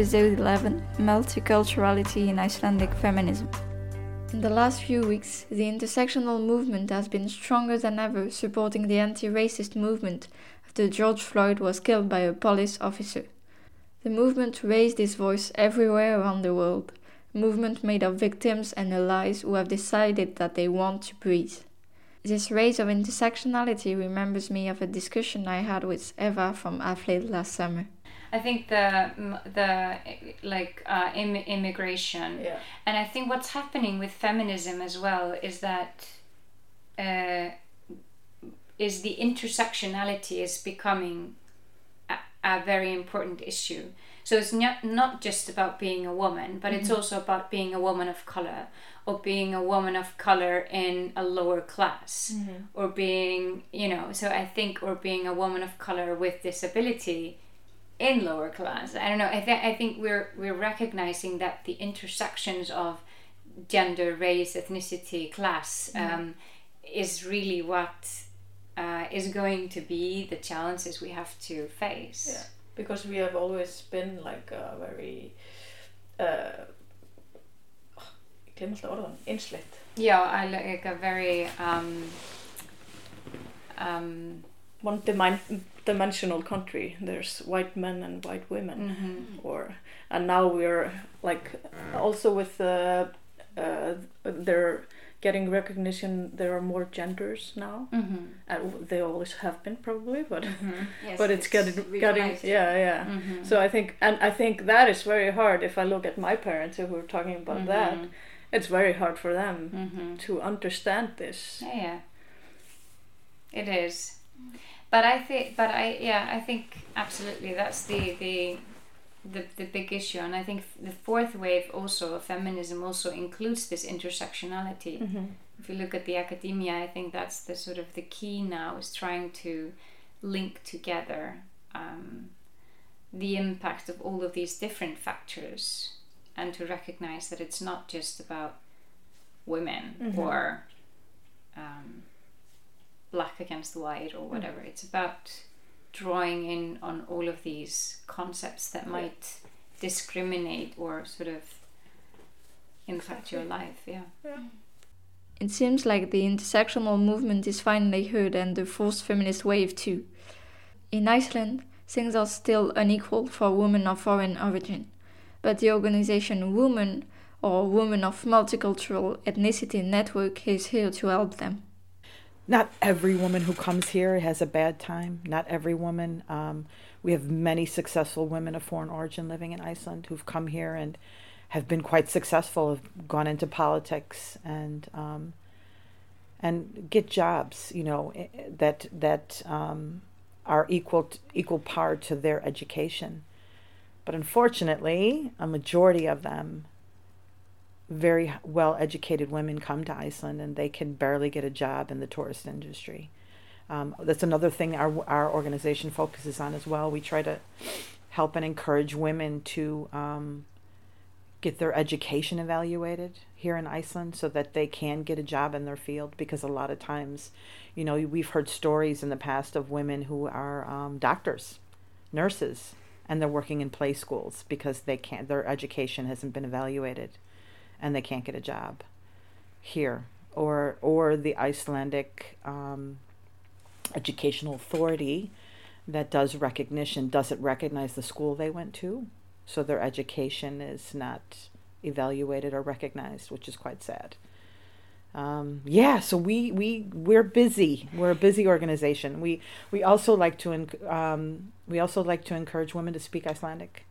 Episode 11 Multiculturality in Icelandic Feminism. In the last few weeks, the intersectional movement has been stronger than ever supporting the anti racist movement after George Floyd was killed by a police officer. The movement raised its voice everywhere around the world, a movement made of victims and allies who have decided that they want to breathe. This race of intersectionality remembers me of a discussion I had with Eva from AFLID last summer. I think the the like uh, Im- immigration, Yeah. and I think what's happening with feminism as well is that uh, is the intersectionality is becoming a, a very important issue. So it's not not just about being a woman, but it's also about being a woman of color, or being a woman of color in a lower class, or being you know. So I think or being a woman of color with disability in lower class. I don't know. I think I think we're we're recognizing that the intersections of gender, race, ethnicity, class um, is really what uh, is going to be the challenges we have to face. Yeah, because we have always been like a very uh, ég gleym alltaf orðan, einsleitt Yeah, I like a very um, um, one dimen- dimensional country there's white men and white women mhm. or and now we're like also with uh, uh, they're getting recognition there are more genders now Mhm. and they always have been probably but Mhm. Yes, but it's, getting getting recognized. yeah yeah Mhm. so i think and i think that is very hard if i look at my parents who were talking about that Mhm. it's very hard for them Mhm. to understand this Yeah, yeah. It is. But I think, but I, yeah, I think absolutely that's the the the, the big issue, and I think the fourth wave also of feminism also includes this intersectionality. If you look at the academia, I think that's the sort of the key now is trying to link together um, the impact of all of these different factors, and to recognize that it's not just about women Mhm. or um, black against white or hmm. whatever. It's about drawing in on all of these concepts that might discriminate or sort of impact your life. Yeah. Hmm. It seems like the intersectional movement is finally heard and the fourth feminist wave too. In Iceland, things are still unequal for women of foreign origin, but the organization Women or Women of Multicultural Ethnicity Network is here to help them. Not every woman who comes here has a bad time. Not every woman. Um, we have many successful women of foreign origin living in Iceland who've come here and have been quite successful, have gone into politics and um, and get jobs. You know i- i- that that um, are equal t- equal par to their education. But unfortunately, a majority of them very well educated women come to Iceland and they can barely get a job in the tourist industry. Um, that's another thing our, our organization focuses on as well. We try to help and encourage women to um, get their education evaluated here in Iceland so that they can get a job in their field because a lot of times, you know, we've heard stories in the past of women who are um, doctors, nurses, and they're working in play schools because they can't, their education hasn't been evaluated and they can't get a job here or or the Icelandic um, educational authority that does recognition doesn't recognize the school they went to so their education is not evaluated or recognized which is quite sad um, yeah, so we we we're busy. We're a busy organization. We we also like to um, we also like to encourage women to speak Icelandic.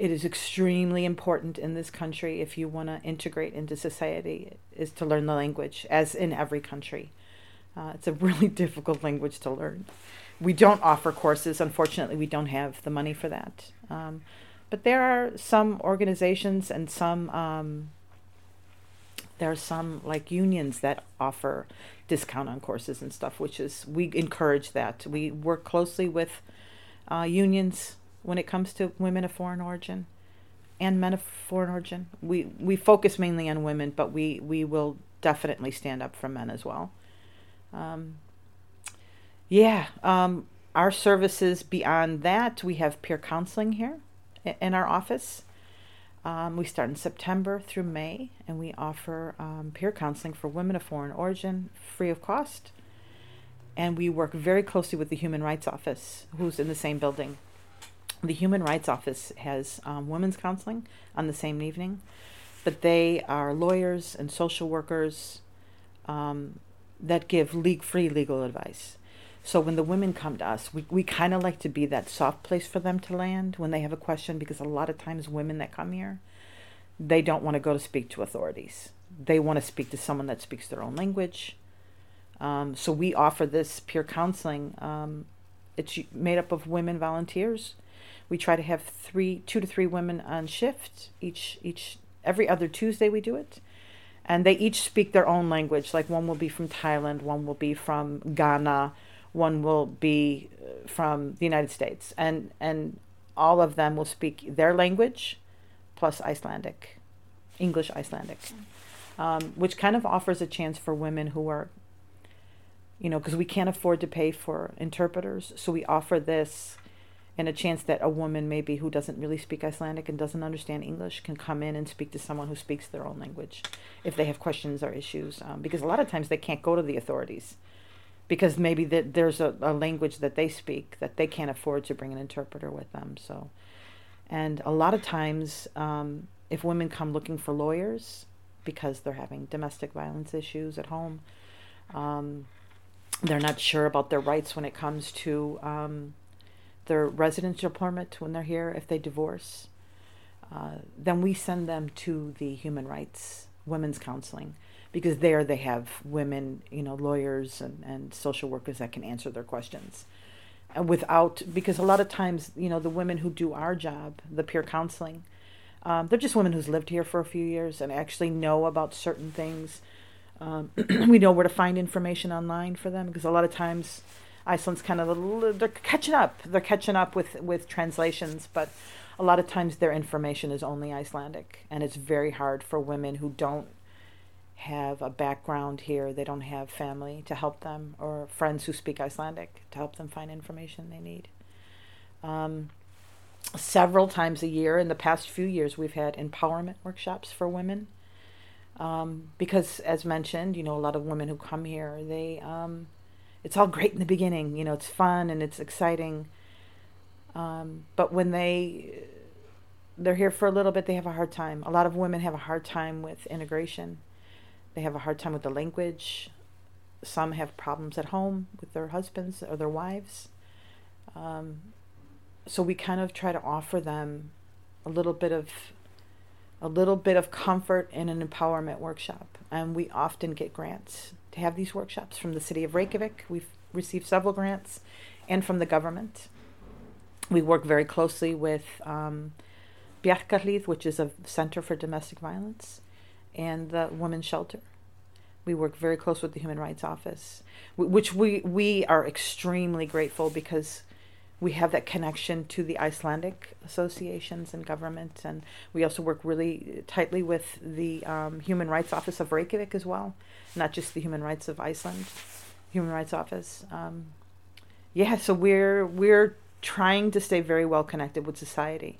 It is extremely important in this country if you want to integrate into society is to learn the language, as in every country. Uh, it's a really difficult language to learn. We don't offer courses. Unfortunately, we don't have the money for that. Um, but there are some organizations and some um, there are some like unions that offer discount on courses and stuff, which is we encourage that. We work closely with uh, unions when it comes to women of foreign origin and men of foreign origin. We we focus mainly on women, but we we will definitely stand up for men as well. Um, yeah, um, our services beyond that, we have peer counseling here in our office. Um, we start in September through May, and we offer um, peer counseling for women of foreign origin free of cost. And we work very closely with the Human Rights Office, who's in the same building. The Human Rights Office has um, women's counseling on the same evening, but they are lawyers and social workers um, that give league free legal advice. So when the women come to us, we, we kind of like to be that soft place for them to land when they have a question because a lot of times women that come here, they don't want to go to speak to authorities. They want to speak to someone that speaks their own language. Um, so we offer this peer counseling. Um, it's made up of women volunteers. We try to have three, two to three women on shift each each every other Tuesday. We do it, and they each speak their own language. Like one will be from Thailand, one will be from Ghana, one will be uh, from the United States, and and all of them will speak their language, plus Icelandic, English Icelandic, um, which kind of offers a chance for women who are, you know, because we can't afford to pay for interpreters, so we offer this, and a chance that a woman maybe who doesn't really speak Icelandic and doesn't understand English can come in and speak to someone who speaks their own language, if they have questions or issues, um, because a lot of times they can't go to the authorities because maybe that there's a, a language that they speak that they can't afford to bring an interpreter with them. So, and a lot of times, um, if women come looking for lawyers because they're having domestic violence issues at home, um, they're not sure about their rights when it comes to um, their residential permit when they're here if they divorce. Uh, then we send them to the human rights women's counseling because there they have women, you know, lawyers and, and social workers that can answer their questions. And without, because a lot of times, you know, the women who do our job, the peer counseling, um, they're just women who's lived here for a few years and actually know about certain things. Um, we know where to find information online for them because a lot of times Iceland's kind of they're catching up. They're catching up with with translations, but a lot of times their information is only Icelandic, and it's very hard for women who don't have a background here, they don't have family to help them or friends who speak Icelandic to help them find information they need. Um, several times a year in the past few years, we've had empowerment workshops for women. Um, because, as mentioned, you know, a lot of women who come here, they, um, it's all great in the beginning, you know, it's fun and it's exciting. Um, but when they, they're here for a little bit, they have a hard time. A lot of women have a hard time with integration they have a hard time with the language. Some have problems at home with their husbands or their wives. Um, so we kind of try to offer them a little bit of a little bit of comfort in an empowerment workshop. And we often get grants to have these workshops from the city of Reykjavik. We've received several grants and from the government. We work very closely with um, which is a center for domestic violence and the women's shelter. We work very close with the Human Rights Office, which we, we are extremely grateful because we have that connection to the Icelandic associations and government, and we also work really tightly with the um, Human Rights Office of Reykjavik as well, not just the Human Rights of Iceland, Human Rights Office. Um, yeah, so we're we're trying to stay very well connected with society.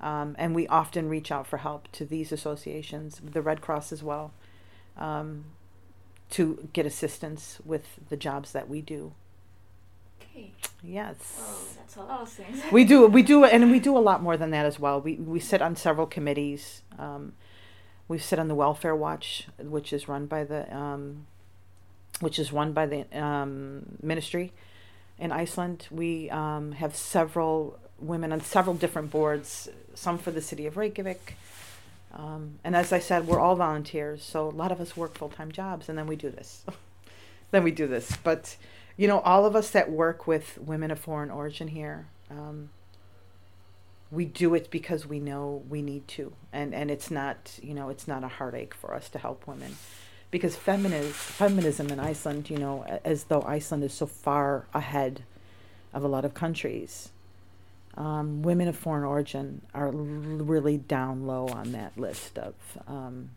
Um, and we often reach out for help to these associations, the Red Cross as well, um, to get assistance with the jobs that we do. Okay. Yes. Oh, that's a lot of things. we do we do and we do a lot more than that as well. We we sit on several committees. Um, We sit on the Welfare Watch, which is run by the um, which is run by the um, ministry in Iceland. We um, have several women on several different boards, some for the city of Reykjavik. Um, and as I said, we're all volunteers, so a lot of us work full time jobs, and then we do this. then we do this. But, you know, all of us that work with women of foreign origin here, um, we do it because we know we need to, and and it's not, you know, it's not a heartache for us to help women because feminism, feminism in Iceland, you know, as though Iceland is so far ahead of a lot of countries, um, women of foreign origin are really down low on that list of um,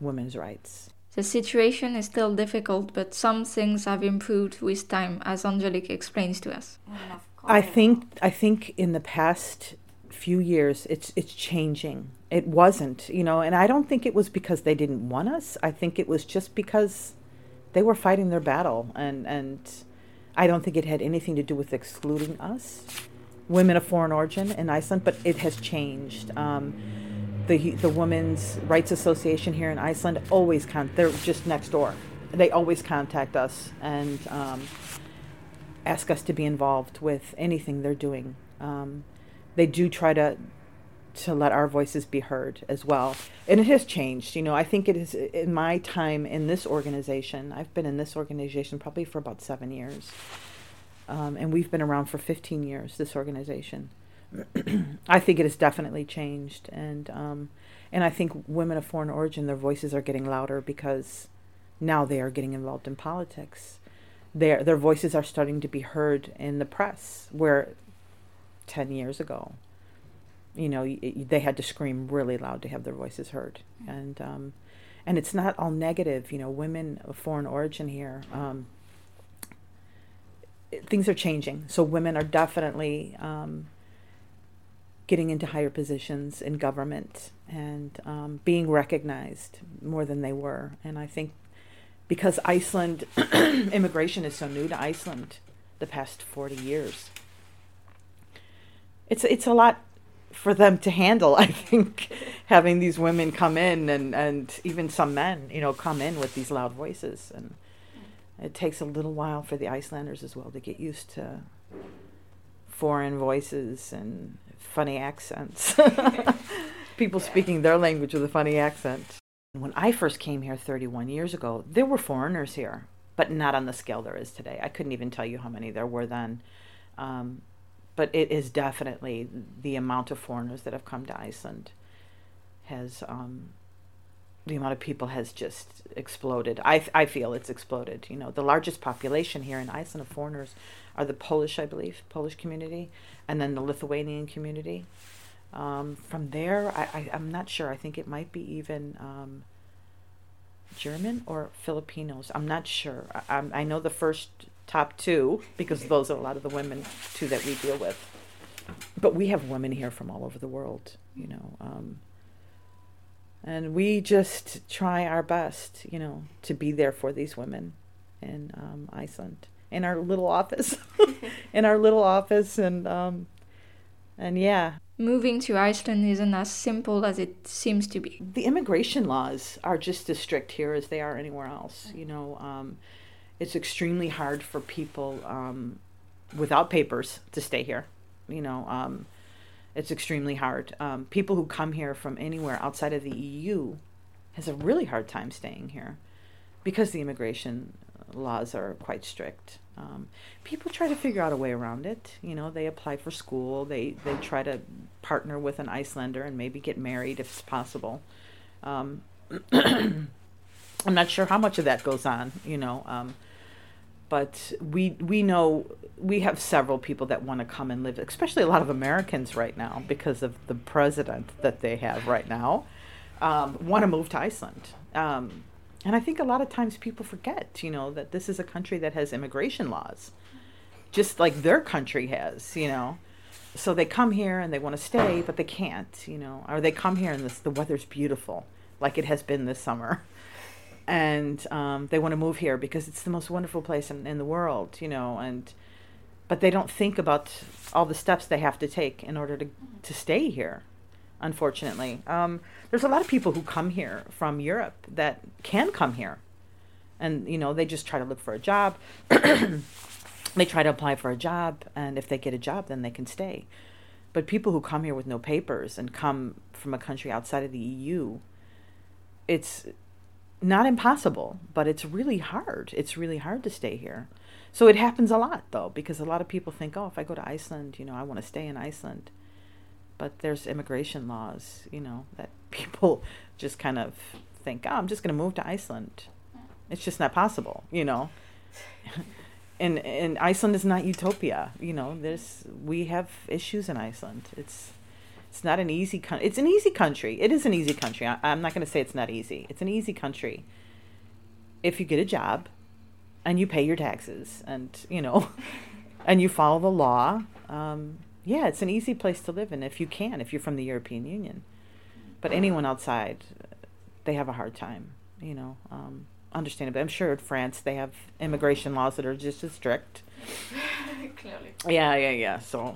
women's rights. The situation is still difficult, but some things have improved with time, as Angelique explains to us. I think I think in the past few years it's it's changing. It wasn't you know and i don't think it was because they didn't want us. I think it was just because they were fighting their battle and and i don't think it had anything to do with excluding us. Women of foreign origin in iceland but it has changed. Um, the the women's rights association here in iceland always con they're just next door they always contact us and um, ask us to be involved with anything they're doing um, they do try to to let our voices be heard as well. And it has changed. You know, I think it is in my time in this organization. I've been in this organization probably for about seven years, um, and we've been around for 15 years. This organization. I think it has definitely changed, and um, and I think women of foreign origin, their voices are getting louder because now they are getting involved in politics. Their their voices are starting to be heard in the press, where 10 years ago you know they had to scream really loud to have their voices heard and um, and it's not all negative you know women of foreign origin here um, things are changing so women are definitely um, getting into higher positions in government and um, being recognized more than they were and i think because iceland immigration is so new to iceland the past 40 years it's it's a lot for them to handle. I think having these women come in and and even some men, you know, come in with these loud voices, and it takes a little while for the Icelanders as well to get used to foreign voices and funny accents. People speaking their language with a funny accent. When I first came here 31 years ago, there were foreigners here, but not on the scale there is today. I couldn't even tell you how many there were then. Um, but it is definitely the amount of foreigners that have come to Iceland has um, the amount of people has just exploded. I, I feel it's exploded. You know, the largest population here in Iceland of foreigners are the Polish, I believe, Polish community, and then the Lithuanian community. Um, from there, I, I, I'm not sure. I think it might be even um, German or Filipinos. I'm not sure. I, I know the first top two because those are a lot of the women too that we deal with. But we have women here from all over the world, you know, um, and we just try our best, you know, to be there for these women in um, Iceland in our little office, in our little office, and um, and yeah. Moving to Iceland isn't as simple as it seems to be. The immigration laws are just as strict here as they are anywhere else. You know, um, it's extremely hard for people um, without papers to stay here. You know, um, it's extremely hard. Um, people who come here from anywhere outside of the EU has a really hard time staying here because the immigration laws are quite strict. Um, people try to figure out a way around it. You know, they apply for school. They they try to partner with an Icelander and maybe get married if it's possible. Um, I'm not sure how much of that goes on. You know, um, but we we know we have several people that want to come and live, especially a lot of Americans right now because of the president that they have right now, um, want to move to Iceland. Um, and I think a lot of times people forget, you know, that this is a country that has immigration laws, just like their country has, you know. So they come here and they want to stay, but they can't, you know, or they come here and this, the weather's beautiful, like it has been this summer and um, they want to move here because it's the most wonderful place in, in the world, you know, and but they don't think about all the steps they have to take in order to to stay here. unfortunately. Um, there's a lot of people who come here from Europe that can come here. And, you know, they just try to look for a job. they try to apply for a job. And if they get a job, then they can stay. But people who come here with no papers and come from a country outside of the EU, it's not impossible, but it's really hard. It's really hard to stay here. So it happens a lot, though, because a lot of people think, oh, if I go to Iceland, you know, I want to stay in Iceland. But there's immigration laws, you know, that people just kind of think, oh, I'm just going to move to Iceland. It's just not possible, you know. and and Iceland is not utopia, you know. There's we have issues in Iceland. It's it's not an easy country. It's an easy country. It is an easy country. I, I'm not going to say it's not easy. It's an easy country if you get a job and you pay your taxes and you know and you follow the law um, yeah it's an easy place to live in if you can if you're from the european union but anyone outside they have a hard time you know um, understandably i'm sure in france they have immigration laws that are just as strict Clearly. yeah yeah yeah so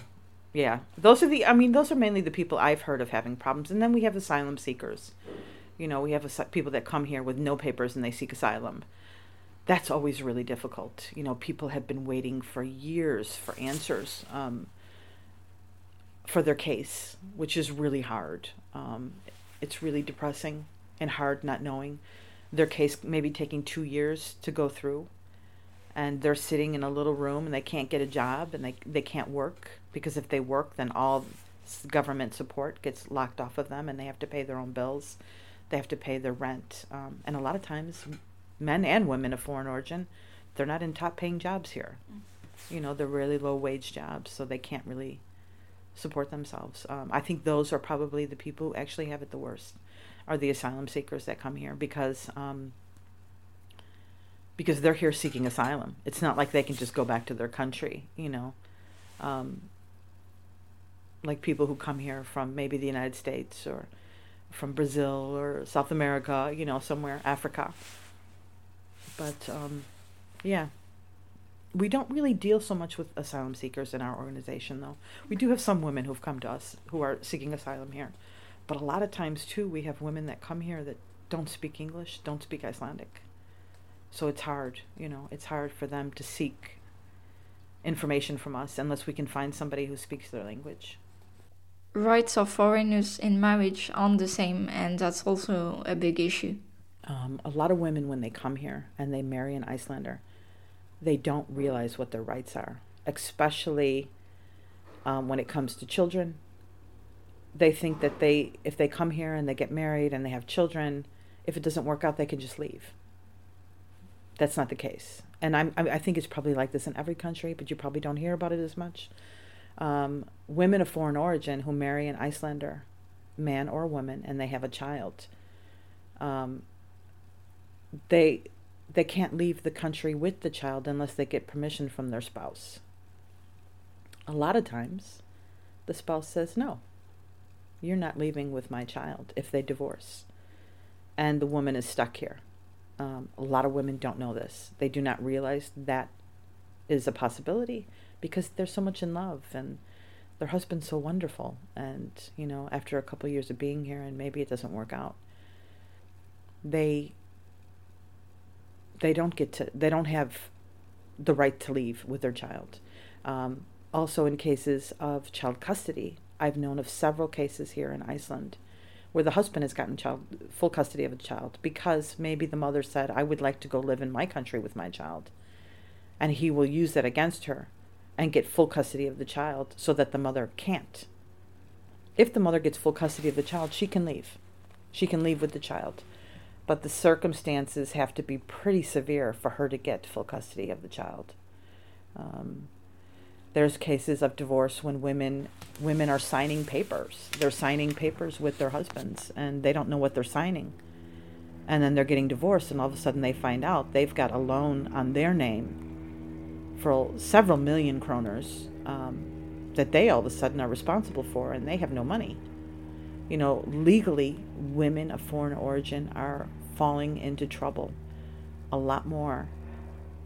yeah those are the i mean those are mainly the people i've heard of having problems and then we have asylum seekers you know we have asi- people that come here with no papers and they seek asylum that's always really difficult. You know, people have been waiting for years for answers um, for their case, which is really hard. Um, it's really depressing and hard not knowing. Their case maybe taking two years to go through, and they're sitting in a little room and they can't get a job and they, they can't work because if they work, then all government support gets locked off of them and they have to pay their own bills. They have to pay their rent. Um, and a lot of times, men and women of foreign origin, they're not in top paying jobs here. You know, they're really low wage jobs, so they can't really support themselves. Um, I think those are probably the people who actually have it the worst, are the asylum seekers that come here because um, because they're here seeking asylum. It's not like they can just go back to their country, you know. Um, like people who come here from maybe the United States or from Brazil or South America, you know, somewhere, Africa. But um, yeah. We don't really deal so much with asylum seekers in our organization though. We do have some women who've come to us who are seeking asylum here. But a lot of times too we have women that come here that don't speak english don't speak icelandic. So it's hard you know it's hard for them to seek information from us unless we can find somebody who speaks their language Rights of foreigners in marriage aren't the same, and that's also a big issue. um, a lot of women when they come here and they marry an Icelander, they don't realize what their rights are, especially um, when it comes to children. They think that they, if they come here and they get married and they have children, if it doesn't work out, they can just leave. That's not the case, and I'm, I I think it's probably like this in every country, but you probably don't hear about it as much. Um, women of foreign origin who marry an Icelander, man or woman, and they have a child. Um, they they can't leave the country with the child unless they get permission from their spouse. A lot of times, the spouse says, No, you're not leaving with my child if they divorce. And the woman is stuck here. Um, a lot of women don't know this. They do not realize that is a possibility because they're so much in love and their husband's so wonderful. And, you know, after a couple years of being here and maybe it doesn't work out, they they don't get to they don't have the right to leave with their child. Um, also, in cases of child custody, I've known of several cases here in Iceland where the husband has gotten child full custody of a child because maybe the mother said, "I would like to go live in my country with my child," and he will use that against her and get full custody of the child so that the mother can't. If the mother gets full custody of the child, she can leave. She can leave with the child but the circumstances have to be pretty severe for her to get full custody of the child. Um, there's cases of divorce when women women are signing papers. They're signing papers with their husbands, and they don't know what they're signing. And then they're getting divorced, and all of a sudden they find out they've got a loan on their name for several million kroners um, that they all of a sudden are responsible for, and they have no money you know, legally, women of foreign origin are falling into trouble a lot more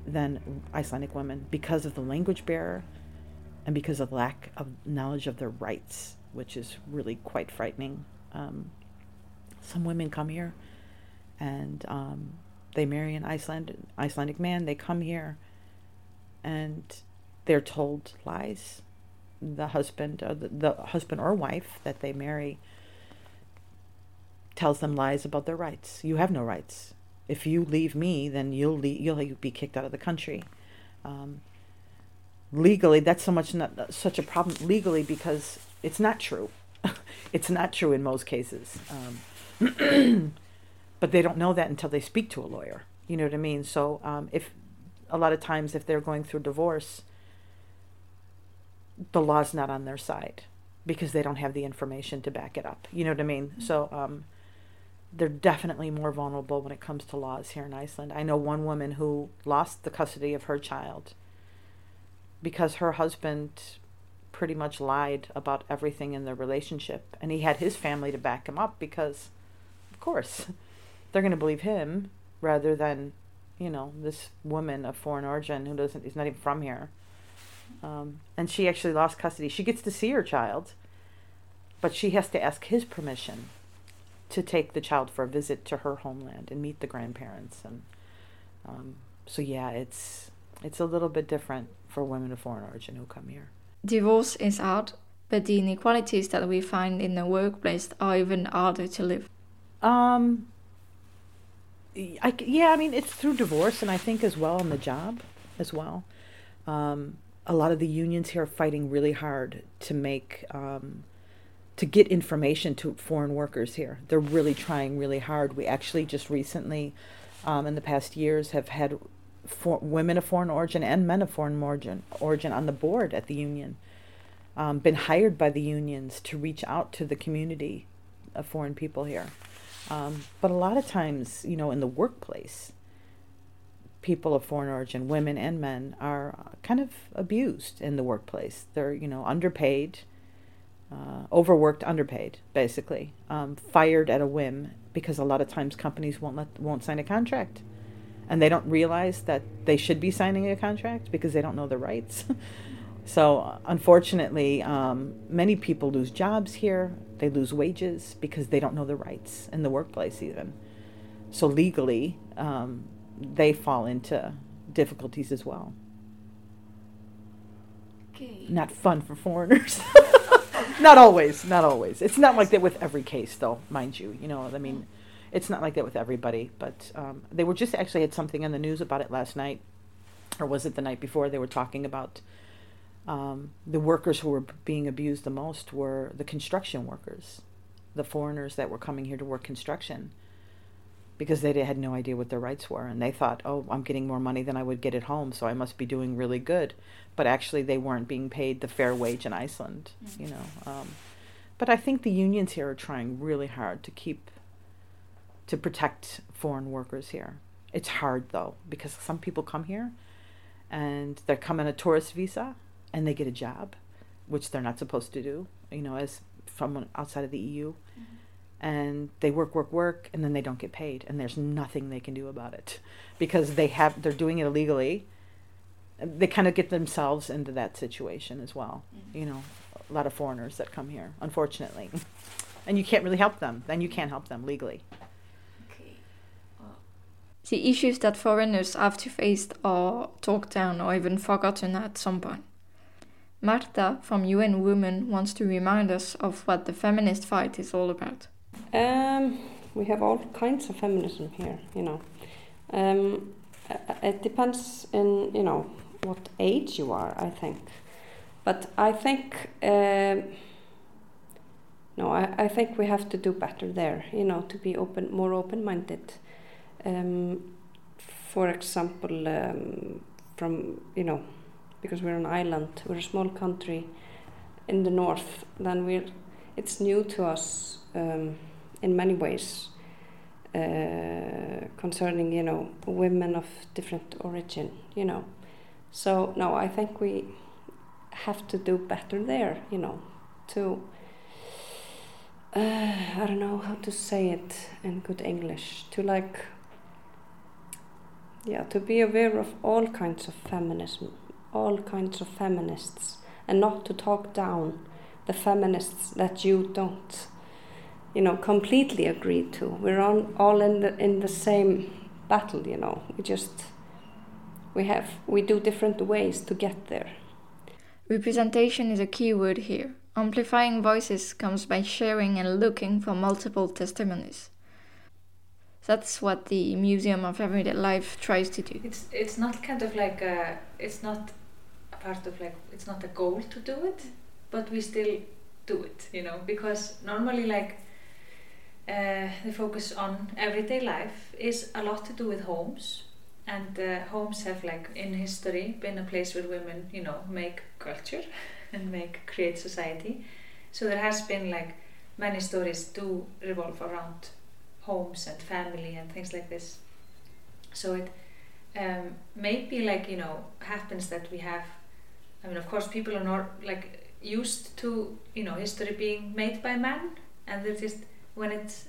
than Icelandic women because of the language barrier and because of lack of knowledge of their rights. which is really quite frightening. Um, some women come here and um, they marry an Iceland Icelandic man. They come here and they're told lies. The husband, or the, the husband or wife that they marry, tells them lies about their rights. You have no rights. If you leave me, then you'll leave, you'll be kicked out of the country. Um, legally, that's so much not such a problem legally because it's not true. it's not true in most cases. Um, but they don't know that until they speak to a lawyer. You know what I mean? So um, if a lot of times if they're going through divorce, the law's not on their side because they don't have the information to back it up. You know what I mean? So um, they're definitely more vulnerable when it comes to laws here in Iceland. I know one woman who lost the custody of her child because her husband pretty much lied about everything in their relationship and he had his family to back him up because of course they're going to believe him rather than you know this woman of foreign origin who doesn't is not even from here. Um, and she actually lost custody. She gets to see her child but she has to ask his permission to take the child for a visit to her homeland and meet the grandparents. And um, so yeah it's it's a little bit different for women of foreign origin who come here. Divorce is hard but the inequalities that we find in the workplace are even harder to live. Um I, yeah, I mean, it's through divorce, and I think as well on the job as well. Um, a lot of the unions here are fighting really hard to make um, to get information to foreign workers here. They're really trying really hard. We actually just recently, um, in the past years, have had for, women of foreign origin and men of foreign origin origin on the board at the union. Um, been hired by the unions to reach out to the community of foreign people here. Um, but a lot of times, you know, in the workplace, people of foreign origin, women and men, are kind of abused in the workplace. They're, you know, underpaid, uh, overworked, underpaid, basically, um, fired at a whim because a lot of times companies won't let won't sign a contract, and they don't realize that they should be signing a contract because they don't know their rights. So, unfortunately, um, many people lose jobs here. They lose wages because they don't know their rights in the workplace, even. So, legally, um, they fall into difficulties as well. Okay. Not fun for foreigners. not always, not always. It's not like that with every case, though, mind you. You know, I mean, it's not like that with everybody. But um, they were just actually had something in the news about it last night, or was it the night before? They were talking about um, the workers who were being abused the most were the construction workers, the foreigners that were coming here to work construction, because they had no idea what their rights were, and they thought, "Oh, I'm getting more money than I would get at home, so I must be doing really good." But actually, they weren't being paid the fair wage in Iceland, mm-hmm. you know. Um, but I think the unions here are trying really hard to keep to protect foreign workers here. It's hard though because some people come here and they're coming a tourist visa and they get a job, which they're not supposed to do, you know, as from outside of the EU. Mm-hmm. And they work, work, work, and then they don't get paid, and there's nothing they can do about it because they have they're doing it illegally. They kind of get themselves into that situation as well. Mm-hmm. You know, a lot of foreigners that come here, unfortunately, and you can't really help them. Then you can't help them legally. The issues that foreigners have to face are talked down or even forgotten at some point. Marta from UN Women wants to remind us of what the feminist fight is all about. Um, we have all kinds of feminism here, you know. Um, it depends in, you know, what age you are, I think. But I think, uh, no, I, I think we have to do better there, you know, to be open, more open-minded. Um, for example, um, from, you know, because we're an island, we're a small country in the north, then we're, it's new to us um, in many ways uh, concerning, you know, women of different origin, you know. So, no, I think we have to do better there, you know, to, uh, I don't know how to say it in good English, to like, yeah, to be aware of all kinds of feminism all kinds of feminists and not to talk down the feminists that you don't, you know, completely agree to. We're on, all in the in the same battle, you know. We just we have we do different ways to get there. Representation is a key word here. Amplifying voices comes by sharing and looking for multiple testimonies. That's what the Museum of Everyday Life tries to do. It's it's not kind of like a, it's not a part of like it's not a goal to do it, but we still do it, you know, because normally like uh, the focus on everyday life is a lot to do with homes and uh, homes have like in history been a place where women you know make culture and make create society. So there has been like many stories do revolve around homes and family and things like this. So it um, maybe like you know happens that we have I mean of course people are not like used to you know history being made by men and they're just when it's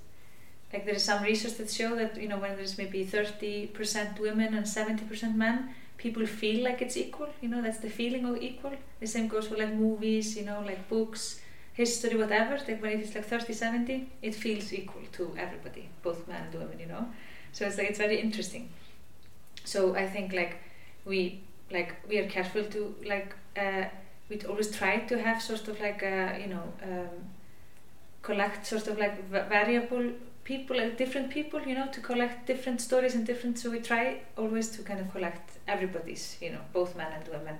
like there is some research that show that you know when there's maybe 30% women and 70% men people feel like it's equal you know that's the feeling of equal. The same goes for like movies you know like books history whatever like when it is like 30 70 it feels equal to everybody both men and women you know? So it's like it's very interesting. So i think like we like we are careful to like uh, we always try to have sort of like a, you know um, collect sort of like variable people like different people you know to collect different stories and different so we try always to kind of collect everybody's you know both men and women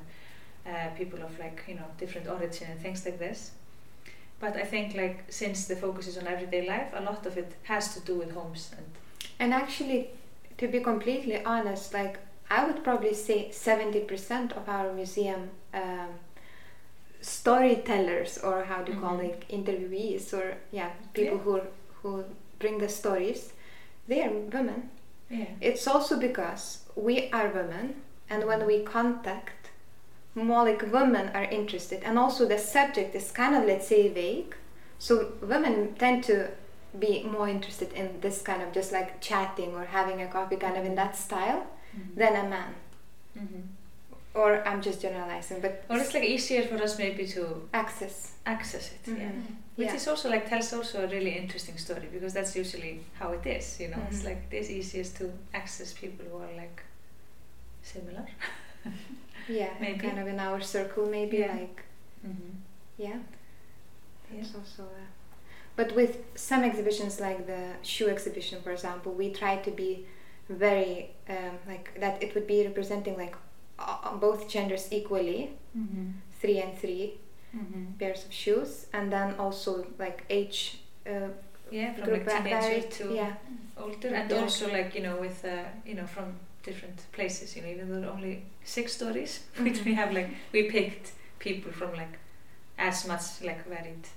uh, people of like you know different origin and things like this. But I think like since the focus is on everyday life a lot of it has to do with homes and and actually to be completely honest like I would probably say 70% of our museum um, storytellers or how do you mm -hmm. call it interviewees or yeah people yeah. who who bring the stories, they are women. Yeah. It's also because we are women, and when we contact more like women are interested, and also the subject is kind of let's say vague, so women tend to be more interested in this kind of just like chatting or having a coffee kind of in that style mm-hmm. than a man. Mm-hmm or I'm just generalizing, but or it's like easier for us maybe to access access it, mm -hmm. yeah. Which yeah. is also like tells also a really interesting story because that's usually how it is, you know. Mm -hmm. It's like it's easiest to access people who are like similar. yeah, maybe kind of in our circle, maybe yeah. like mm -hmm. yeah. It's also. Uh, but with some exhibitions, like the shoe exhibition, for example, we try to be very um, like that. It would be representing like uh, both genders equally, mm-hmm. three and 3 mm-hmm. pairs of shoes, and then also like age. Uh, yeah, from like teenager to yeah. older, and yeah. also like you know with uh, you know from different places. You know, even though only six stories, mm-hmm. which we have like we picked people from like as much like varied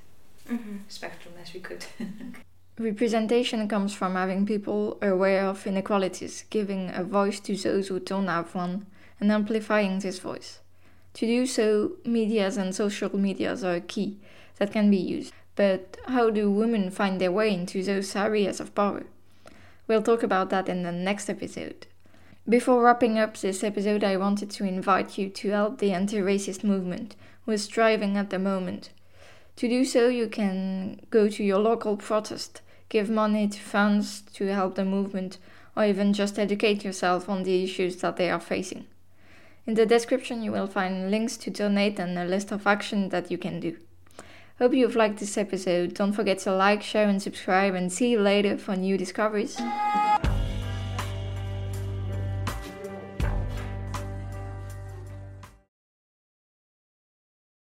mm-hmm. spectrum as we could. Representation comes from having people aware of inequalities, giving a voice to those who don't have one, and amplifying this voice. To do so, medias and social medias are key that can be used. But how do women find their way into those areas of power? We'll talk about that in the next episode. Before wrapping up this episode, I wanted to invite you to help the anti racist movement, who is thriving at the moment. To do so, you can go to your local protest, give money to funds to help the movement, or even just educate yourself on the issues that they are facing. In the description, you will find links to donate and a list of actions that you can do. Hope you've liked this episode. Don't forget to like, share, and subscribe, and see you later for new discoveries.